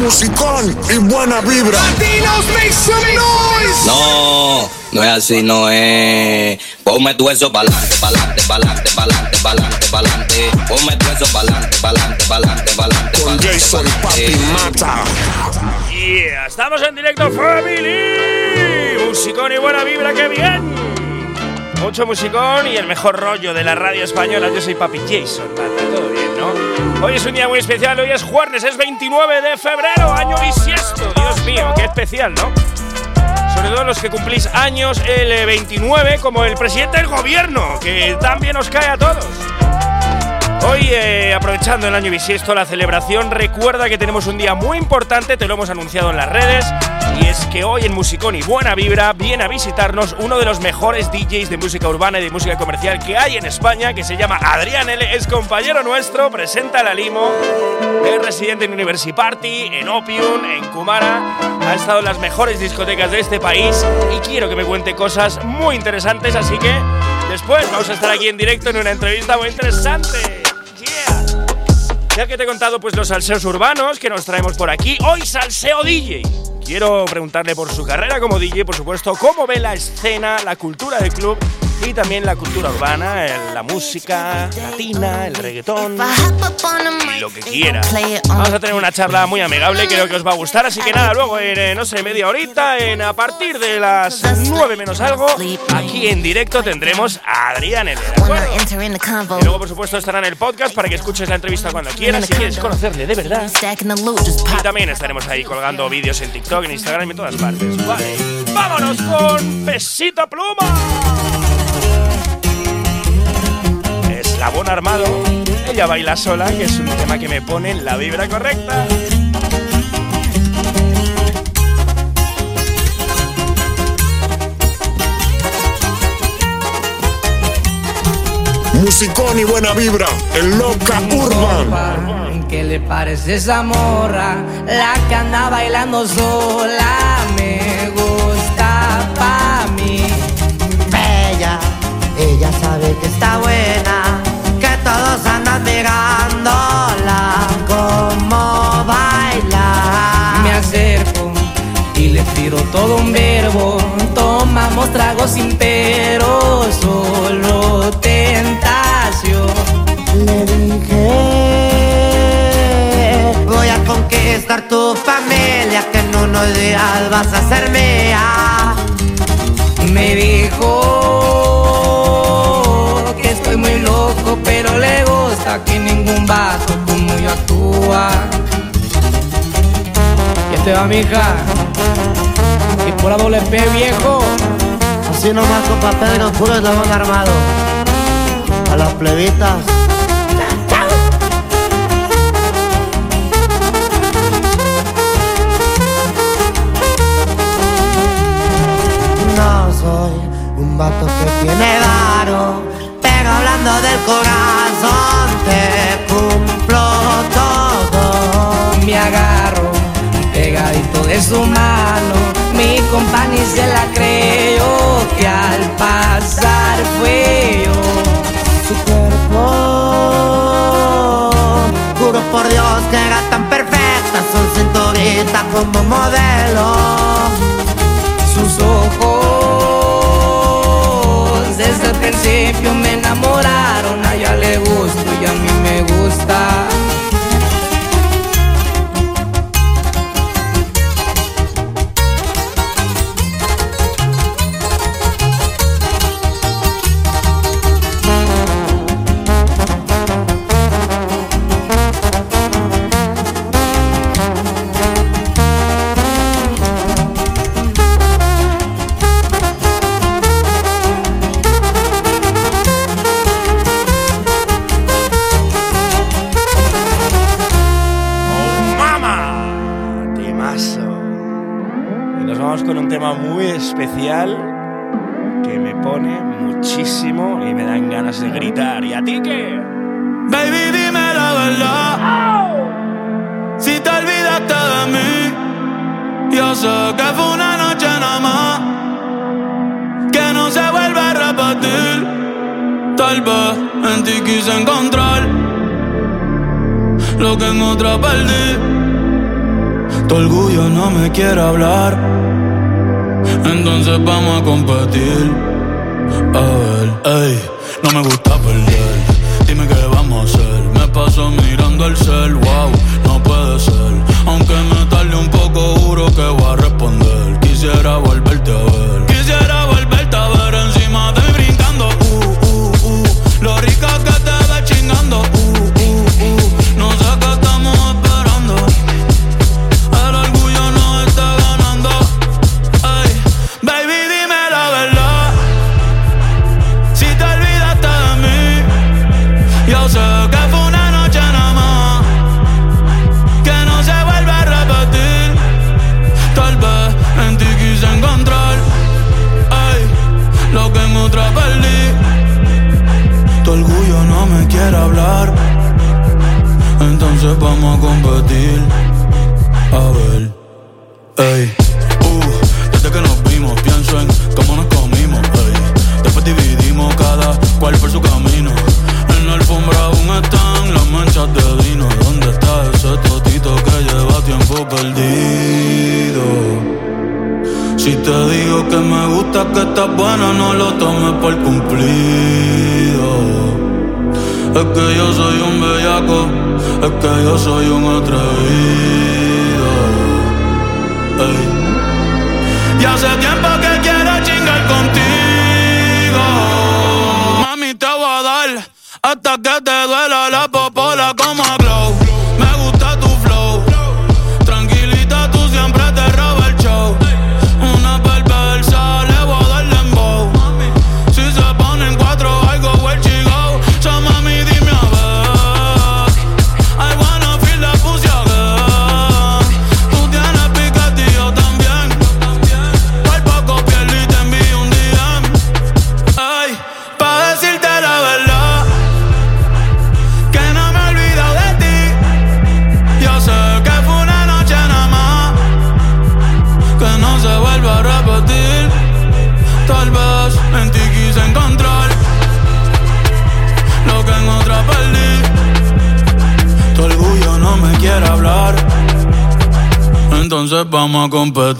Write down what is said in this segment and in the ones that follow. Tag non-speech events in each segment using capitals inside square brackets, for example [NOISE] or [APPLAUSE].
musicón y buena vibra. Latinos make some noise. No, no es así, no es. Ponme tu eso pa'lante, pa'lante, pa'lante, pa'lante, pa'lante, pa'lante. Ponme tu eso pa'lante, pa'lante, pa'lante, pa'lante. Con Jason Papi Mata. Yeah, estamos en directo, family. Musicón y buena vibra, qué bien. Mucho musicón y el mejor rollo de la radio española. Yo soy Papi Jason, Mata, todo bien, ¿no? Hoy es un día muy especial, hoy es jueves, es 29 de febrero, año bisiesto. Dios mío, qué especial, ¿no? Sobre todo los que cumplís años el eh, 29, como el presidente del gobierno, que también os cae a todos. Hoy, eh, aprovechando el año bisiesto, la celebración, recuerda que tenemos un día muy importante, te lo hemos anunciado en las redes, y es que hoy en Musicón y Buena Vibra viene a visitarnos uno de los mejores DJs de música urbana y de música comercial que hay en España, que se llama Adrián L., es compañero nuestro, presenta la Limo, es residente en University Party, en Opium, en Kumara, ha estado en las mejores discotecas de este país y quiero que me cuente cosas muy interesantes, así que después vamos a estar aquí en directo en una entrevista muy interesante. Ya que te he contado pues los salseos urbanos que nos traemos por aquí, hoy salseo DJ. Quiero preguntarle por su carrera como DJ, por supuesto, cómo ve la escena, la cultura del club y también la cultura urbana, la música latina, el reggaetón y lo que quiera. Vamos a tener una charla muy amigable, creo que os va a gustar, así que nada, luego en, eh, no sé, media horita, en a partir de las 9 menos algo, aquí en directo tendremos a Adrián L. ¿de acuerdo? Y luego, por supuesto, estará en el podcast para que escuches la entrevista cuando quieras, si quieres conocerle de verdad. Y también estaremos ahí colgando vídeos en TikTok, en Instagram y en todas partes. Vale, vámonos con Pesito Pluma. Eslabón Armado, ella baila sola, que es un tema que me pone en la vibra correcta. Musicón y buena vibra. El loca urban. ¿Qué le parece esa morra? La que anda bailando sola me gusta pa' mí. Bella, ella sabe que está buena, andan mirándola como baila. Me acerco y le tiro todo un verbo. Tomamos tragos sin pero, solo tentación. Le dije, voy a conquistar tu familia, que en unos días vas a ser mía. Me dijo gusta que ningún vato como yo actúa. Y este va, mija. Y por la doble P, viejo. Así nomás, compa Pedro, puro eslabón armado. A las plebitas. No soy un vato que tiene varo, del corazón te cumplo todo. Me agarro pegadito de su mano. Mi compañía se la creyó que al pasar fue yo. su cuerpo. Juro por Dios que era tan perfecta, su cinturita como modelo. que me pone muchísimo y me dan ganas de gritar. ¿Y a ti qué? Baby, dime la verdad. Si te olvidaste de mí, yo sé que fue una noche nada más. Que no se vuelve a repetir. Tal vez en ti quise encontrar lo que en otra perdí. Tu orgullo no me quiere hablar entonces vamos a competir. A ver, ey, no me gusta perder. Dime qué vamos a hacer. Me paso mirando el cel, wow, no puede ser. Aunque me tarde un poco, juro que voy a responder. Quisiera volverte a ver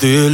sentir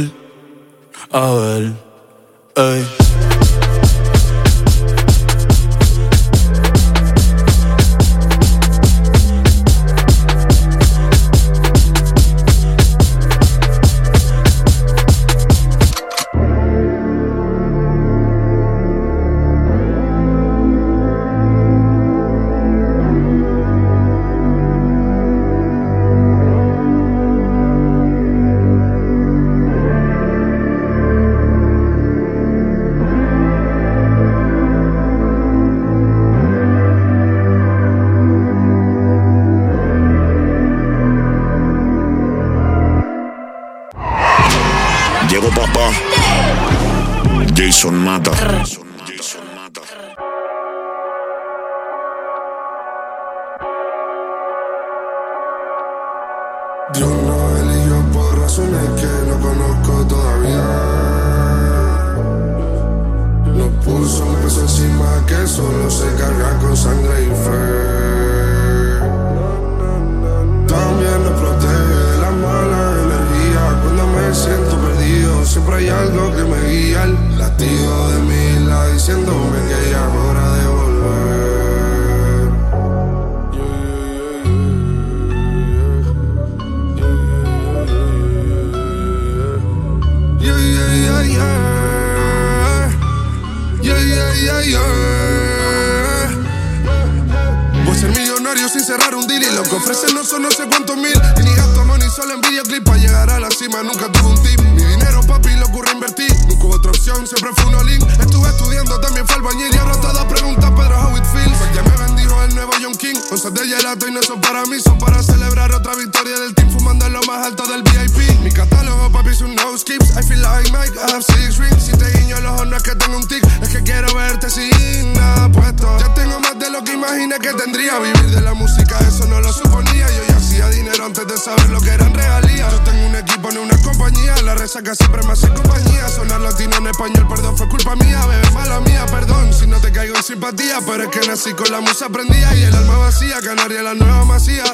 que eran regalías. Yo tengo un equipo, no una compañía. La resaca siempre me hace compañía. Sonar latino en español, perdón, fue culpa mía. Bebé, mala mía, perdón. Si no te caigo en simpatía, pero es que nací con la musa prendida y el alma vacía. Canaria, la nueva masía.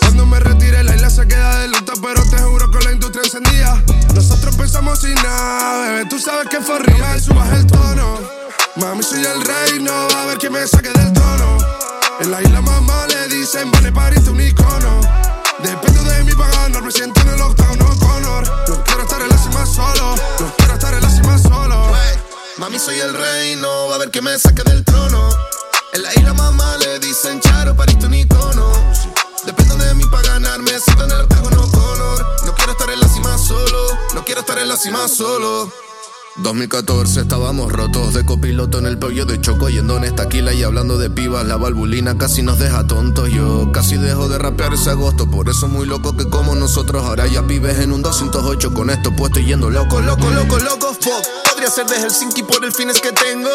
Cuando me retiré, la isla se queda de luto, pero te juro que la industria encendía. Nosotros pensamos sin nada, bebé, tú sabes que fue arriba. No me subas el tono. Mami, soy el rey, no va a haber quien me saque del tono. En la isla mamá le dicen, vale, pariste un icono. Dependo de mí para ganar, me siento en el octavo, Conor. No quiero estar en la cima solo, no quiero estar en la cima solo. Mami, soy el rey, no va a ver que me saque del trono. En la isla mamá le dicen, charo, pariste un icono. Dependo de mí para ganar, me siento en el octágono color. No quiero estar en la cima solo, no quiero estar en la cima solo. 2014 estábamos rotos de copiloto en el pollo de choco yendo en estaquila y hablando de pibas la valvulina casi nos deja tontos yo casi dejo de rapear ese agosto por eso muy loco que como nosotros ahora ya pibes en un 208 con esto puesto yendo loco loco loco loco fuck podría ser de Helsinki por el fines que tengo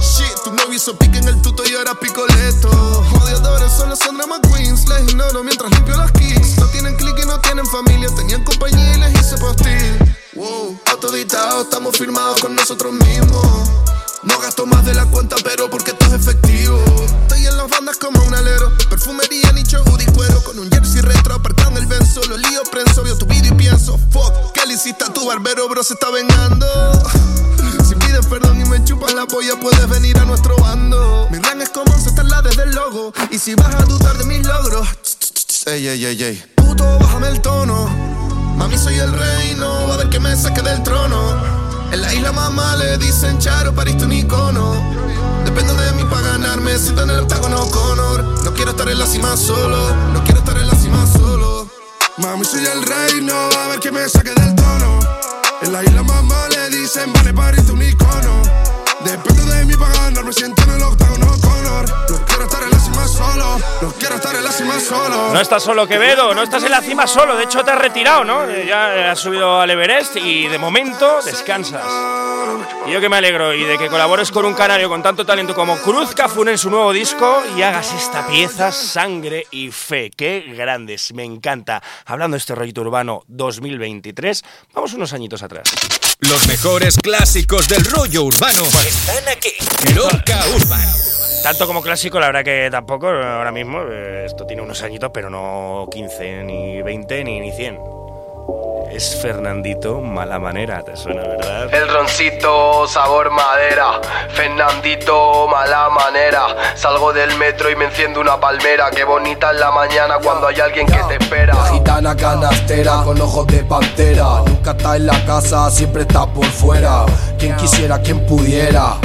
Shit, tu novio hizo pique en el tuto y ahora picoleto. Odiadores solo son drama queens. Les ignoro mientras limpio las keys. No tienen click y no tienen familia. Tenían compañía y les hice postil. Wow, autoditados, estamos firmados con nosotros mismos. No gasto más de la cuenta, pero porque esto es efectivo. Estoy en las bandas como un alero. Perfumería, nicho, hoodie, cuero. Con un jersey retro, apartando el benzo. Lo lío, prenso, veo tu video y pienso. Fuck, ¿qué le hiciste a tu barbero, bro? Se está vengando. [LAUGHS] Si pides perdón y me chupas la polla, puedes venir a nuestro bando. Mi rank es como la desde el logo. Y si vas a dudar de mis logros, ey, ey, ey, ey. Puto, bájame el tono. Mami, soy el rey, no va a ver que me saque del trono. En la isla mamá le dicen charo, pariste un icono. Dependo de mí para ganarme, siento en el octágono Conor. No quiero estar en la cima solo, no quiero estar en la cima solo. Mami, soy el rey, no va a ver que me saque del trono. En la isla mamá le dicen, vale, pariste un icono. Dependo de mí para me siento en el octágono Conor. No quiero estar en la cima solo, no quiero. No estás solo, Quevedo, no estás en la cima solo. De hecho, te has retirado, ¿no? Eh, Ya has subido al Everest y de momento descansas. Y yo que me alegro y de que colabores con un canario con tanto talento como Cruz Cafún en su nuevo disco y hagas esta pieza Sangre y Fe. ¡Qué grandes! Me encanta. Hablando de este rollito urbano 2023, vamos unos añitos atrás. Los mejores clásicos del rollo urbano están aquí. Loca Urban. Tanto como clásico, la verdad que tampoco ahora mismo. eh, Esto tiene unos añitos, pero no 15, ni 20, ni, ni 100. Es Fernandito Mala Manera, ¿te suena, verdad? El roncito, sabor madera. Fernandito, mala manera. Salgo del metro y me enciendo una palmera. Qué bonita es la mañana cuando hay alguien que te espera. Gitana canastera con ojos de pantera. Nunca está en la casa, siempre está por fuera. Quien quisiera, quien pudiera.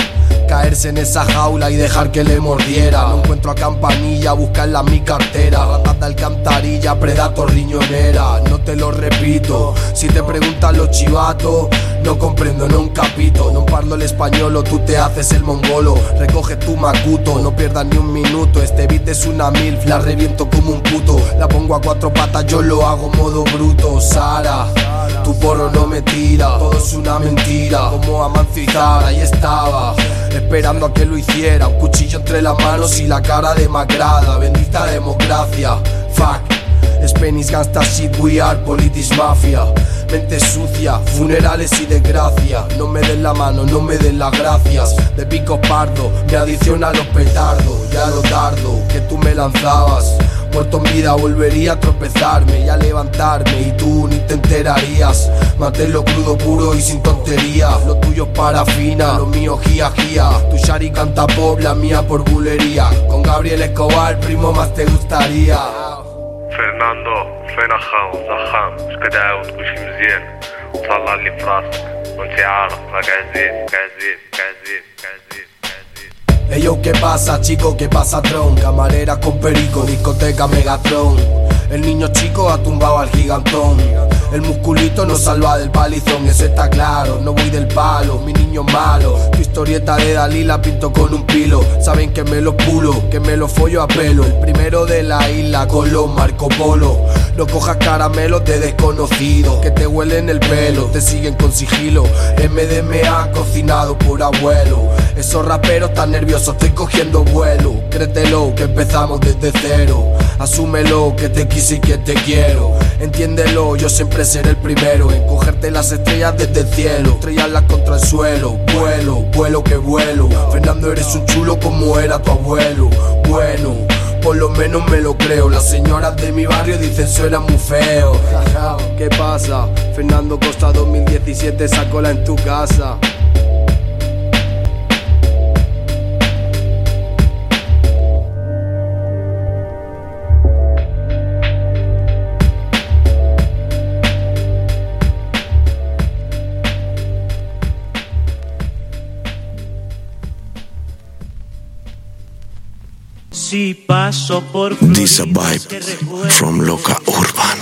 Caerse en esa jaula y dejar que le mordiera. No encuentro a campanilla, buscarla en mi cartera. Ratata alcantarilla, predator riñonera. No te lo repito, si te preguntan los chivatos, no comprendo, no un capito. No parlo el español o tú te haces el mongolo. Recoge tu macuto, no pierdas ni un minuto. Este beat es una milf, la reviento como un puto. La pongo a cuatro patas, yo lo hago modo bruto. Sara, tu porro no me tira, todo es una mentira. Como Amancio y Zara, ahí estaba, esperando a que lo hiciera. Un cuchillo entre las manos y la cara demacrada. Bendita democracia, fuck. Spanish gangsta shit, we are politics mafia. Mente sucia, funerales y desgracia. No me den la mano, no me den las gracias. De pico pardo, me adiciona los petardos. Ya lo tardo, que tú me lanzabas Muerto en vida volvería a tropezarme y a levantarme y tú ni te enterarías. Manténlo crudo, puro y sin tonterías. Lo tuyo es parafina, lo mío gia gia. Tu shari canta pop, la mía por bulería. Con Gabriel Escobar, primo, más te gustaría. فرناندو فين اخاو زخام اش كتعاود كلشي مزيان وطلع لي في راسك وانت عارف راك عزيز عزيز عزيز عزيز yo, ¿qué pasa, chico? ¿Qué pasa, tron? Camarera con perico, discoteca Megatron. El niño chico ha tumbado al gigantón. El musculito nos salva del palizón, eso está claro. No voy del palo, mi niño malo. Tu historieta de Dalí la pinto con un pilo. Saben que me lo pulo, que me lo follo a pelo. El primero de la isla con los Marco Polo. No cojas caramelos de desconocidos que te huelen el pelo, te siguen con sigilo. MDMA cocinado por abuelo. Esos raperos tan nerviosos, estoy cogiendo vuelo. Créetelo que empezamos desde cero. Asúmelo que te quise y que te quiero. Entiéndelo, yo siempre seré el primero en cogerte las estrellas desde el cielo. Estrellarlas contra el suelo. Vuelo, vuelo que vuelo. Fernando, eres un chulo como era tu abuelo. Bueno. por lo menos me lo creo. Las señoras de mi barrio dicen suena muy feo. ¿Qué pasa? Fernando Costa 2017 sacó la en tu casa. Si paso por This a vibe from Loca Urban.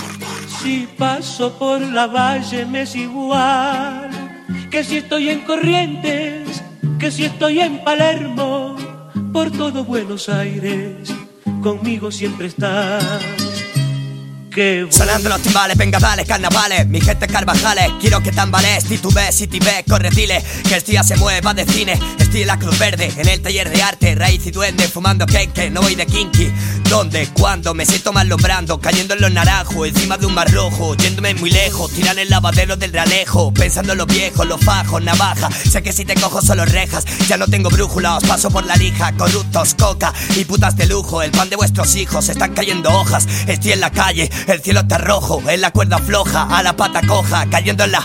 Si paso por la valle me es igual que si estoy en Corrientes, que si estoy en Palermo, por todo Buenos Aires, conmigo siempre estás. Sonando los timbales, venga dale, carnavales. Mi gente Carvajales, quiero que tambalees. Titubes y tibes, corre dile Que el día se mueva de cine. Estoy en la Cruz Verde, en el taller de arte. Raíz y duende, fumando que no voy de kinky. ¿Dónde? ¿Cuándo? Me siento mal lombrando Cayendo en los naranjos, encima de un mar rojo Yéndome muy lejos, tiran el lavadero del realejo Pensando en los viejos, los fajos, navaja Sé que si te cojo solo rejas Ya no tengo brújula, os paso por la lija Corruptos, coca y putas de lujo. El pan de vuestros hijos, están cayendo hojas Estoy en la calle, el cielo está rojo En la cuerda floja, a la pata coja Cayendo en la...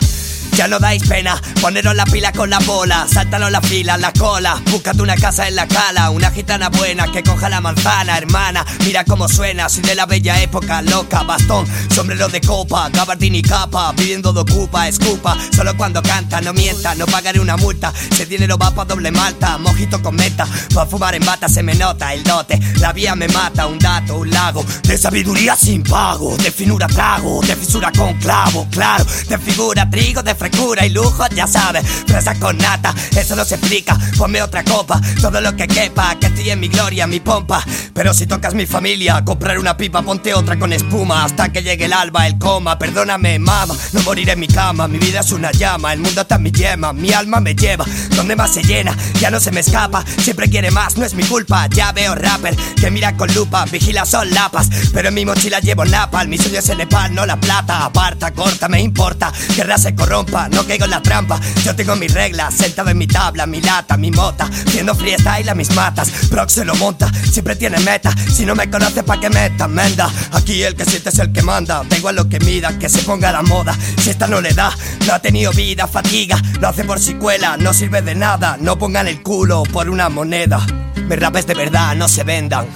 Ya no dais pena, poneros la pila con la bola, sáltanos la fila, la cola, búscate una casa en la cala, una gitana buena que coja la manzana, hermana, mira cómo suena, soy de la bella época, loca, bastón, sombrero de copa, gabardín y capa, pidiendo de ocupa, escupa, solo cuando canta, no mienta, no pagaré una multa, el dinero va pa' doble malta, mojito con meta, pa' fumar en bata se me nota el dote, la vía me mata, un dato, un lago, de sabiduría sin pago, de finura trago, de fisura con clavo, claro, de figura trigo, de frecura y lujo, ya sabes, fresa con nata, eso no se explica, ponme otra copa, todo lo que quepa, que estoy en mi gloria, mi pompa, pero si tocas mi familia, comprar una pipa, ponte otra con espuma, hasta que llegue el alba, el coma, perdóname mama, no moriré en mi cama, mi vida es una llama, el mundo está en mi yema, mi alma me lleva, donde más se llena, ya no se me escapa, siempre quiere más, no es mi culpa, ya veo rapper, que mira con lupa, vigila son lapas, pero en mi mochila llevo napal, mi sueño es el Nepal, no la plata, aparta, corta, me importa, que ras se corrompa, no caigo en la trampa, yo tengo mis reglas, sentado en mi tabla, mi lata, mi mota, haciendo freestyle a mis matas, Prox se lo monta, siempre tiene meta, si no me conoce pa' que meta, menda, aquí el que siente es el que manda, da igual lo que mida, que se ponga la moda, si esta no le da, no ha tenido vida, fatiga, lo hace por si cuela, no sirve de nada, no pongan el culo por una moneda, mis rapes de verdad no se vendan,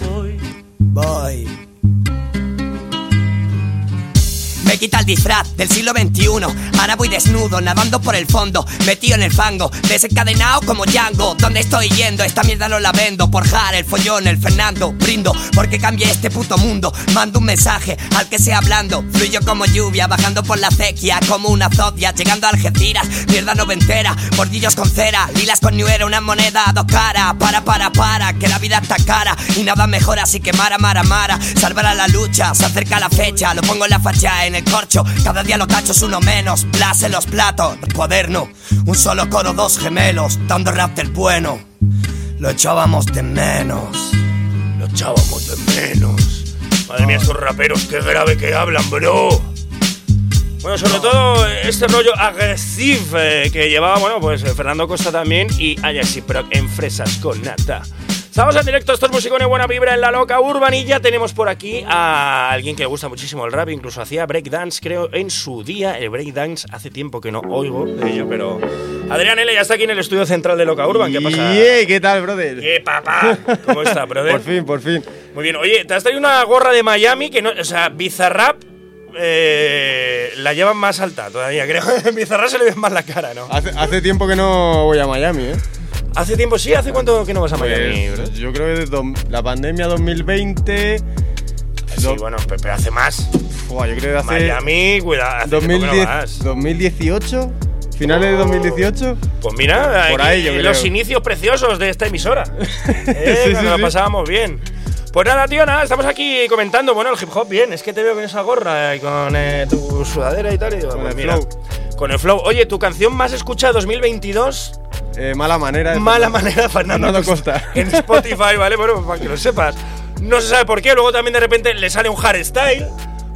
voy. Me quita el disfraz del siglo XXI. Ahora voy desnudo, nadando por el fondo, metido en el fango, desencadenado como Django. ¿Dónde estoy yendo? Esta mierda no la vendo. Por Jar, el follón, el Fernando. Brindo porque cambie este puto mundo. Mando un mensaje al que sea hablando. Fluyo como lluvia, bajando por la acequia, como una zodia, llegando a Algeciras. Mierda noventera, bordillos con cera, lilas con ñuera, una moneda a dos caras. Para, para, para, que la vida está cara y nada mejor, así que mara, mara, mara. Salvar a la lucha, se acerca la fecha, lo pongo en la facha, en el Cada día los cachos uno menos, blase los platos, cuaderno. Un solo coro, dos gemelos, dando rap del bueno. Lo echábamos de menos. Lo echábamos de menos. Madre mía, estos raperos, qué grave que hablan, bro. Bueno, sobre todo este rollo agresivo eh, que llevaba, bueno, pues eh, Fernando Costa también y Ayasi Proc en Fresas con Nata. Estamos en directo, esto es Musicones Buena Vibra en la Loca Urban y ya tenemos por aquí a alguien que le gusta muchísimo el rap, incluso hacía breakdance, creo, en su día. El breakdance hace tiempo que no oigo de ello, pero... Adrián L. ya está aquí en el estudio central de Loca Urban, ¿qué pasa? Yeah, ¿Qué tal, brother? ¿Qué papá? ¿Cómo está, [LAUGHS] brother? por fin, por fin. Muy bien, oye, te has traído una gorra de Miami que no... O sea, Bizarrap eh, la llevan más alta todavía, creo. [LAUGHS] En Bizarrap se le ve más la cara, ¿no? Hace, hace tiempo que no voy a Miami, ¿eh? Hace tiempo, sí, ¿hace cuánto que no vas a Miami? Pues, yo creo que desde la pandemia 2020. Sí, bueno, pe- pero hace más. Yo creo que hace. Miami, cuidado, hace tiempo que no 2010, vas. 2018. Finales de 2018. Pues mira, Por ahí, yo creo. los inicios preciosos de esta emisora. [LAUGHS] Eh, Sí, nos sí, lo pasábamos bien. Pues nada, tío, nada, estamos aquí comentando, bueno, el hip hop bien, es que te veo con esa gorra y con eh, tu sudadera y tal. Y digo, Con pues el mira, flow. Con el flow. Oye, tu canción más escuchada 2022, Eh, mala manera. Mala Fernando- manera, Fernando, Fernando Costa. en Spotify, ¿vale? Bueno, para que lo sepas. No se sabe por qué, luego también de repente le sale un hardstyle.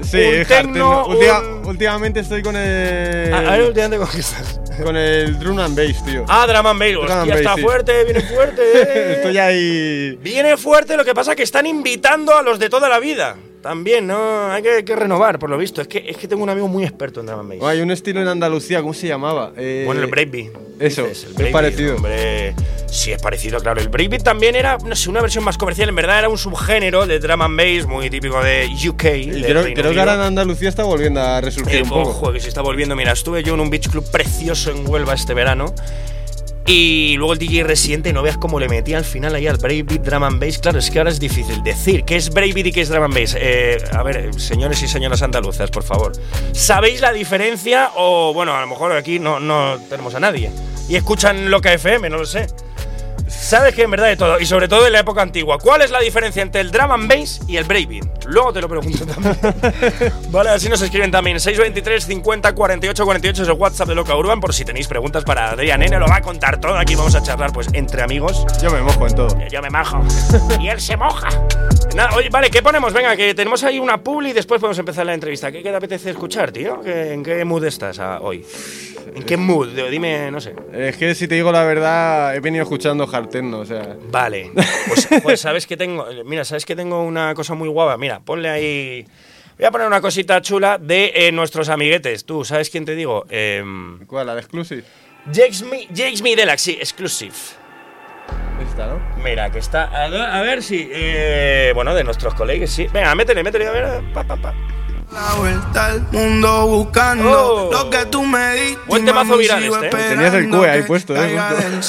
Sí, un hard techno. Última- un- Últimamente estoy con el. A, a ver, últimamente con qué estás. Con el drum and bass, tío. Ah, Drum and Bass. Drum Hostia, and bass, está sí. fuerte, viene fuerte. [LAUGHS] eh. Estoy ahí. Viene fuerte, lo que pasa es que están invitando a los de toda la vida. También, ¿no? Hay que, que renovar, por lo visto. Es que, es que tengo un amigo muy experto en Drum and Bass. Oh, hay un estilo en Andalucía, ¿cómo se llamaba? Eh, Bueno, el breakbeat. Eso, dices, el es parecido. Hombre, sí, es parecido, claro. El breakbeat también era, no sé, una versión más comercial. En verdad era un subgénero de drum and bass muy típico de UK. Y creo, creo que ahora en Andalucía está volviendo a resurgir Eh, un poco. Ojo, que se está volviendo. Mira, estuve yo en un beach club precioso en Huelva este verano. Y luego el DJ Residente, no veas cómo le metía al final ahí al Breakbeat Drum and Bass. Claro, es que ahora es difícil decir qué es Breakbeat y qué es Drum and Bass. Eh, a ver, señores y señoras andaluzas, por favor. ¿Sabéis la diferencia? O, bueno, a lo mejor aquí no, no tenemos a nadie. Y escuchan lo que FM, no lo sé. Sabes que en verdad de todo, y sobre todo en la época antigua, ¿cuál es la diferencia entre el drum and bass y el breakbeat? Luego te lo pregunto también. [LAUGHS] vale, así nos escriben también. 623 50 48 48 es el WhatsApp de Loca Urban, por si tenéis preguntas para Adrián N, lo va a contar todo. Aquí vamos a charlar, pues, entre amigos. Yo me mojo en todo. Yo me majo. y él se moja. Nada, oye, vale, ¿qué ponemos? Venga, que tenemos ahí una publi y después podemos empezar la entrevista. ¿Qué, qué te apetece escuchar, tío? ¿Qué- ¿En qué mood estás ah, hoy? ¿En qué mood? Dime, no sé. Es que si te digo la verdad, he venido escuchando hard techno, o sea. Vale. Pues, pues sabes que tengo. Mira, sabes que tengo una cosa muy guapa. Mira, ponle ahí. Voy a poner una cosita chula de eh, nuestros amiguetes. Tú, ¿sabes quién te digo? Em, ¿Cuál? ¿La de Exclusive? Jakes Me, Jakes Me Deluxe, sí, exclusive. Esta, ¿no? Mira, que está. A, ver- a ver si. eh, bueno, de nuestros colegas, sí. Venga, métele, métele, a ver. Pa, pa, pa. La vuelta al mundo buscando Oh. lo que tú me diste. Buen temazo mami, viral este, ¿eh? Tenías el cue ahí puesto, ¿eh?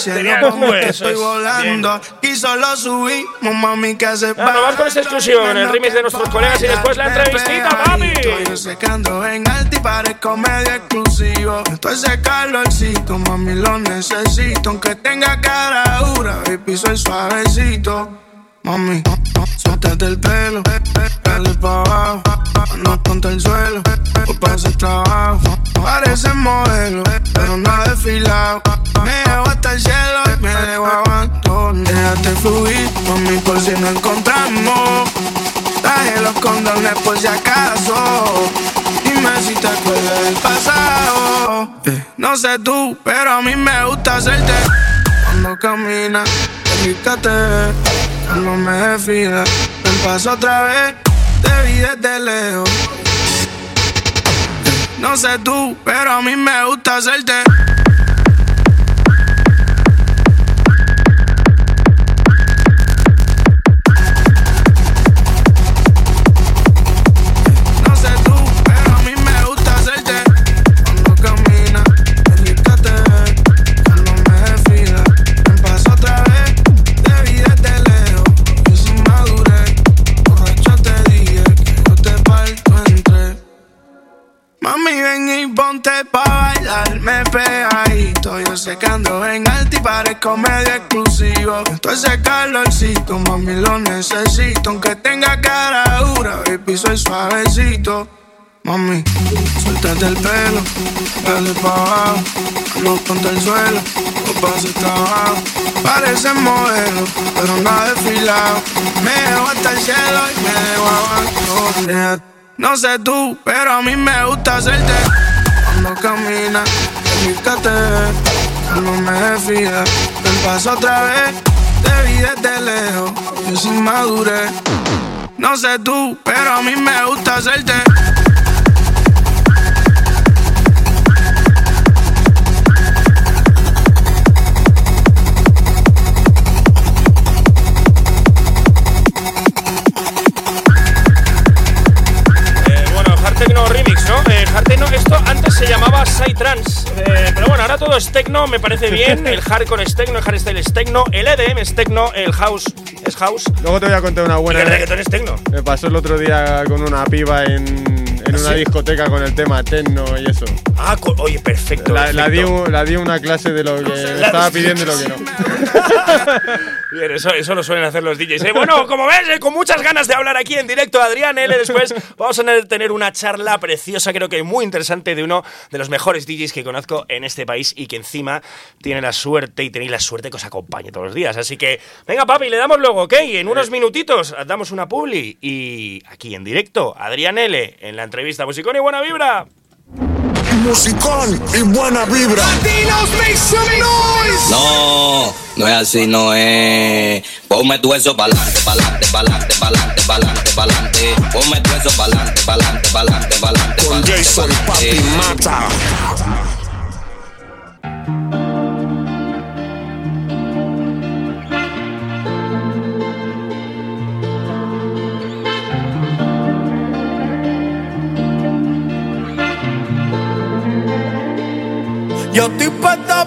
Tenía el como cue, estoy es. volando y solo subimos, mami, que se Ah, nos vamos con este exclusivo, con el remix de nuestros colegas y después la entrevistita, papi. Estoy secando en alto y parezco medio exclusivo. Estoy secando el sitio, mami, lo necesito. Aunque tenga cara dura, baby, soy suavecito. Mami, suéltate el pelo, dale pa' abajo. No contra el suelo, o para ese trabajo. Parece modelo, pero no ha desfilado. Me llevo hasta el cielo y me dejo abajo. Déjate fluir, mami, por si no encontramos. Traje los condones por si acaso. Dime si te acuerdas del pasado. Eh, No sé tú, pero a mí me gusta hacerte. Cuando caminas, fíjate. Cuando me desfilas, ven paso otra vez. Te vi desde lejos. No sé tú, pero a mí me gusta hacerte. Secando en alto y parezco medio exclusivo. Estoy ese calorcito, mami, lo necesito. Aunque tenga cara dura, baby, soy suavecito. Mami, suéltate el pelo, dale pa' abajo. No contra el suelo, o pase trabajo. Parece modelo, pero no ha desfilado. Me dejo hasta el cielo y me dejo abajo. No sé tú, pero a mí me gusta hacerte. Cuando caminas, fíjate. Cuando me desfilas, ven paso otra vez. Te vi desde lejos, yo sin madurez. No sé tú, pero a mí me gusta hacerte. Esto antes se llamaba Psytrance. Eh, pero bueno, ahora todo es techno, me parece [LAUGHS] bien. El hardcore es techno, el hardstyle es techno, el EDM es techno, el house es house. Luego te voy a contar una buena. El reggaetón es techno. Me pasó el otro día con una piba en una discoteca con el tema techno y eso. Ah, co- oye, perfecto. La, la di, perfecto. la di una clase de lo que [LAUGHS] estaba pidiendo y lo que no. [LAUGHS] Bien, eso, eso lo suelen hacer los DJs. ¿eh? Bueno, como ves, eh, con muchas ganas de hablar aquí en directo, Adrián L. Después vamos a tener- tener una charla preciosa, creo que muy interesante, de uno de los mejores DJs que conozco en este país y que encima tiene la suerte y tenéis la suerte que os acompañe todos los días. Así que, venga, papi, le damos luego, ¿ok? En unos minutitos damos una publi y aquí en directo, Adrián L. en la entrevista Musicón y Buena Vibra. Musicón y buena vibra. Latinos make some noise. No, no es así, no es. Ponme tu eso pa'lante, pa'lante, pa'lante, pa'lante, pa'lante, pa'lante. Ponme tu eso pa'lante, pa'lante, pa'lante, pa'lante. Con Jason. Papi Mata. Yo estoy puesta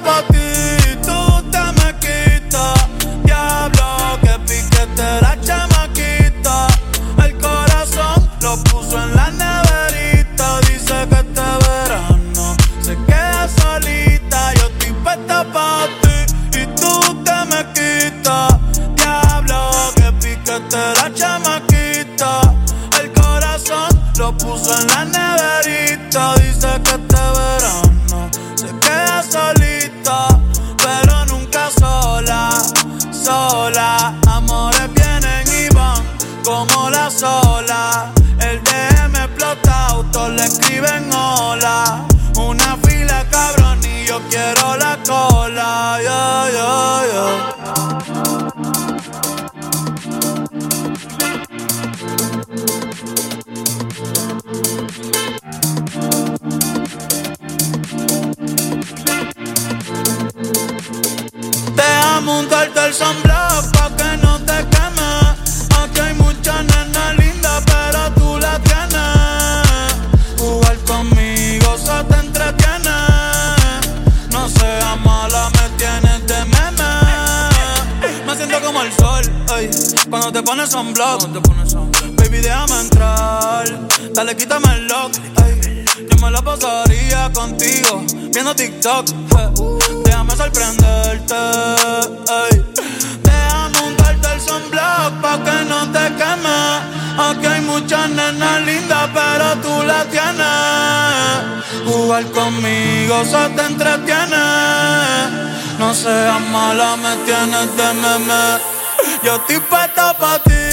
el sunblock pa' que no te queme. Aquí hay muchas nenas lindas, pero tú la tienes. Jugar conmigo se te entretiene. No seas mala, me tienes de meme. Me siento como el sol, ey, cuando te pones sunblock. Baby, déjame entrar. Dale, quítame el lock, ey. Yo me la pasaría contigo, viendo TikTok. eh. Déjame sorprenderte, ey. Sunblock pa' que no te queme. Aquí hay muchas nenas lindas, pero tú la tienes. Jugar conmigo se te entretiene. No seas mala, me tienes de meme. Yo estoy puesta pa' ti,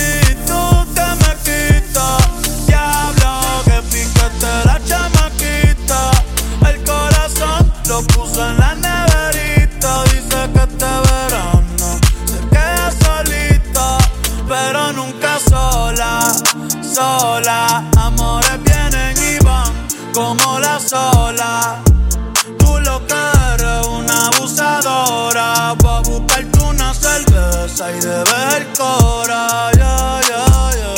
y de ver cora. Ya, ya, ya.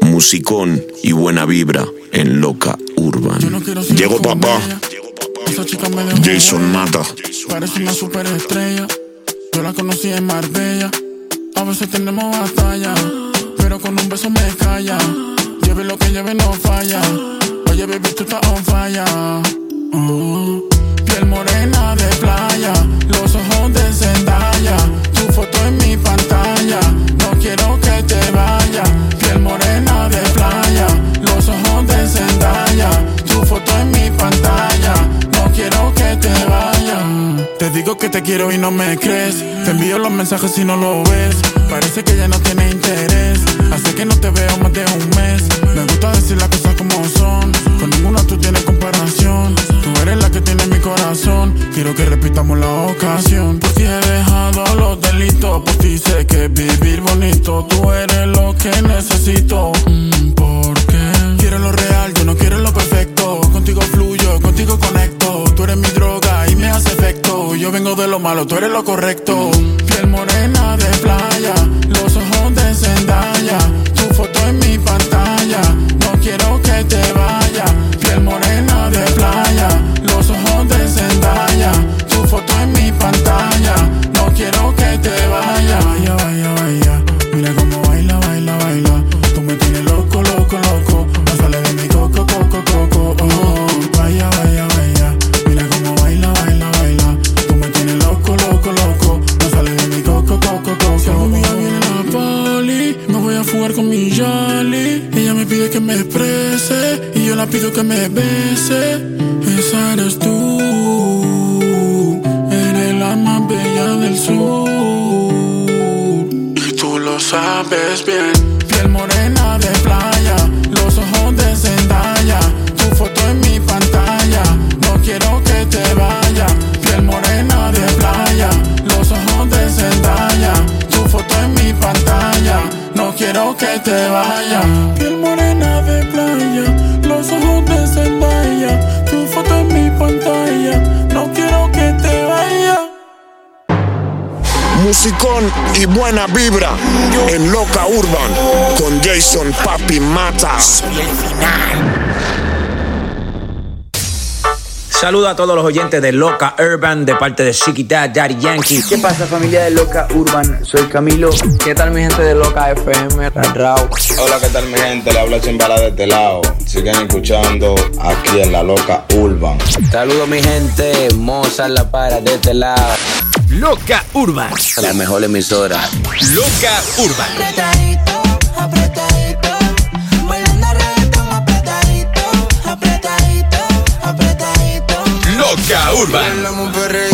Musicón y buena vibra en Loca Urban. Llegó papá. Esa chica me dejó Jason Mata. Parece una superestrella. Yo la conocí en Marbella. A veces tenemos batalla, pero con un beso me calla. Lleve lo que lleve, no falla. Oye, baby, tú estás on fire. Piel morena de playa, los ojos de Zendaya. Tu foto en mi pantalla, digo que te quiero y no me crees. Te envío los mensajes si no lo ves. Parece que ya no tiene interés. Hace que no te veo más de un mes. Me gusta decir las cosas como son. Con ninguna tú tienes comparación. Tú eres la que tiene mi corazón. Quiero que repitamos la ocasión. Por ti he dejado los delitos. Por ti sé que vivir bonito. Tú eres lo que necesito. Mm, ¿Por qué? Quiero lo real, yo no quiero lo perfecto. Contigo fluyo, contigo conecto. Tú eres mi droga y hace efecto. Yo vengo de lo malo, tú eres lo correcto. Piel morena de playa, los ojos de Zendaya. Quiero que te vaya. Piel morena de playa, los ojos de Zendaya, tu foto en mi pantalla. No quiero que te vaya. Musicón y buena vibra en Loca Urban con Jason Papi Mata. Saludo a todos los oyentes de Loca Urban de parte de Chiquita Daddy Yankee. ¿Qué pasa familia de Loca Urban? Soy Camilo. ¿Qué tal mi gente de Loca FM? Rao. Hola, ¿qué tal mi gente? Le habla Chimbala de este lado. Siguen escuchando aquí en la Loca Urban. Saludo mi gente, Moza la para de este lado. Loca Urban. La mejor emisora. Loca Urban. Apretadito, apretadito, Urban.